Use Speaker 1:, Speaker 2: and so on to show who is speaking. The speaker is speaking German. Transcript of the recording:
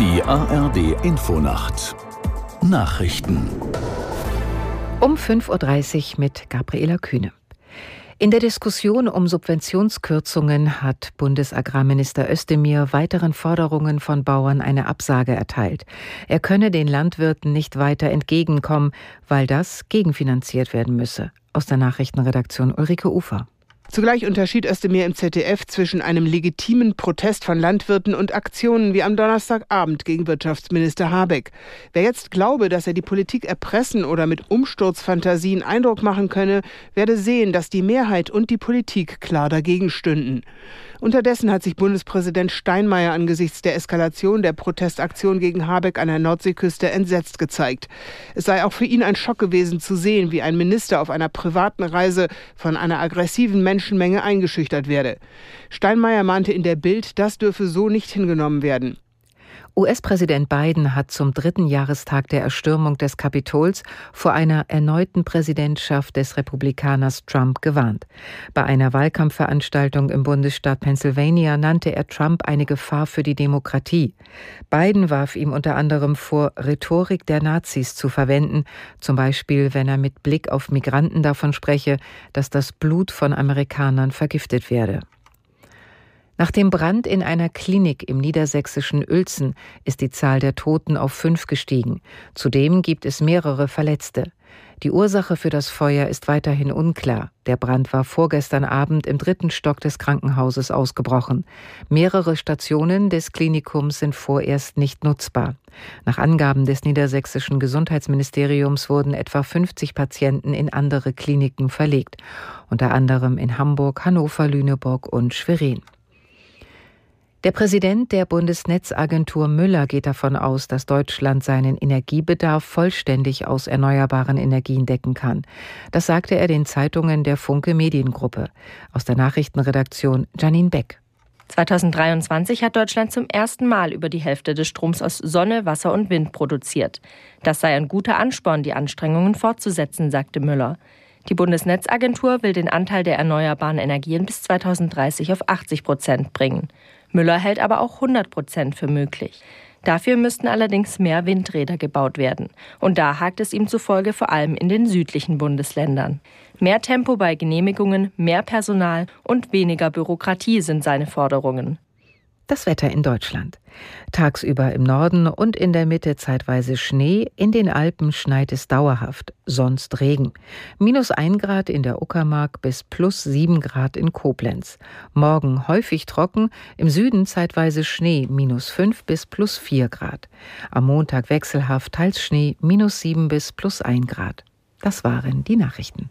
Speaker 1: Die ARD Infonacht Nachrichten
Speaker 2: um 5.30 Uhr mit Gabriela Kühne. In der Diskussion um Subventionskürzungen hat Bundesagrarminister Özdemir weiteren Forderungen von Bauern eine Absage erteilt. Er könne den Landwirten nicht weiter entgegenkommen, weil das gegenfinanziert werden müsse. Aus der Nachrichtenredaktion Ulrike Ufer.
Speaker 3: Zugleich unterschied Özdemir im ZDF zwischen einem legitimen Protest von Landwirten und Aktionen wie am Donnerstagabend gegen Wirtschaftsminister Habeck. Wer jetzt glaube, dass er die Politik erpressen oder mit Umsturzfantasien Eindruck machen könne, werde sehen, dass die Mehrheit und die Politik klar dagegen stünden. Unterdessen hat sich Bundespräsident Steinmeier angesichts der Eskalation der Protestaktion gegen Habeck an der Nordseeküste entsetzt gezeigt. Es sei auch für ihn ein Schock gewesen zu sehen, wie ein Minister auf einer privaten Reise von einer aggressiven Menschenmenge eingeschüchtert werde. Steinmeier mahnte in der Bild, das dürfe so nicht hingenommen werden.
Speaker 2: US-Präsident Biden hat zum dritten Jahrestag der Erstürmung des Kapitols vor einer erneuten Präsidentschaft des Republikaners Trump gewarnt. Bei einer Wahlkampfveranstaltung im Bundesstaat Pennsylvania nannte er Trump eine Gefahr für die Demokratie. Biden warf ihm unter anderem vor, Rhetorik der Nazis zu verwenden, zum Beispiel wenn er mit Blick auf Migranten davon spreche, dass das Blut von Amerikanern vergiftet werde. Nach dem Brand in einer Klinik im niedersächsischen Uelzen ist die Zahl der Toten auf fünf gestiegen. Zudem gibt es mehrere Verletzte. Die Ursache für das Feuer ist weiterhin unklar. Der Brand war vorgestern Abend im dritten Stock des Krankenhauses ausgebrochen. Mehrere Stationen des Klinikums sind vorerst nicht nutzbar. Nach Angaben des niedersächsischen Gesundheitsministeriums wurden etwa 50 Patienten in andere Kliniken verlegt, unter anderem in Hamburg, Hannover, Lüneburg und Schwerin. Der Präsident der Bundesnetzagentur Müller geht davon aus, dass Deutschland seinen Energiebedarf vollständig aus erneuerbaren Energien decken kann. Das sagte er den Zeitungen der Funke Mediengruppe. Aus der Nachrichtenredaktion Janine Beck.
Speaker 4: 2023 hat Deutschland zum ersten Mal über die Hälfte des Stroms aus Sonne, Wasser und Wind produziert. Das sei ein guter Ansporn, die Anstrengungen fortzusetzen, sagte Müller. Die Bundesnetzagentur will den Anteil der erneuerbaren Energien bis 2030 auf 80 Prozent bringen. Müller hält aber auch 100 Prozent für möglich. Dafür müssten allerdings mehr Windräder gebaut werden. Und da hakt es ihm zufolge vor allem in den südlichen Bundesländern. Mehr Tempo bei Genehmigungen, mehr Personal und weniger Bürokratie sind seine Forderungen.
Speaker 2: Das Wetter in Deutschland. Tagsüber im Norden und in der Mitte zeitweise Schnee, in den Alpen schneit es dauerhaft, sonst Regen. Minus ein Grad in der Uckermark bis plus sieben Grad in Koblenz. Morgen häufig trocken, im Süden zeitweise Schnee, minus fünf bis plus vier Grad. Am Montag wechselhaft teils Schnee, minus sieben bis plus ein Grad. Das waren die Nachrichten.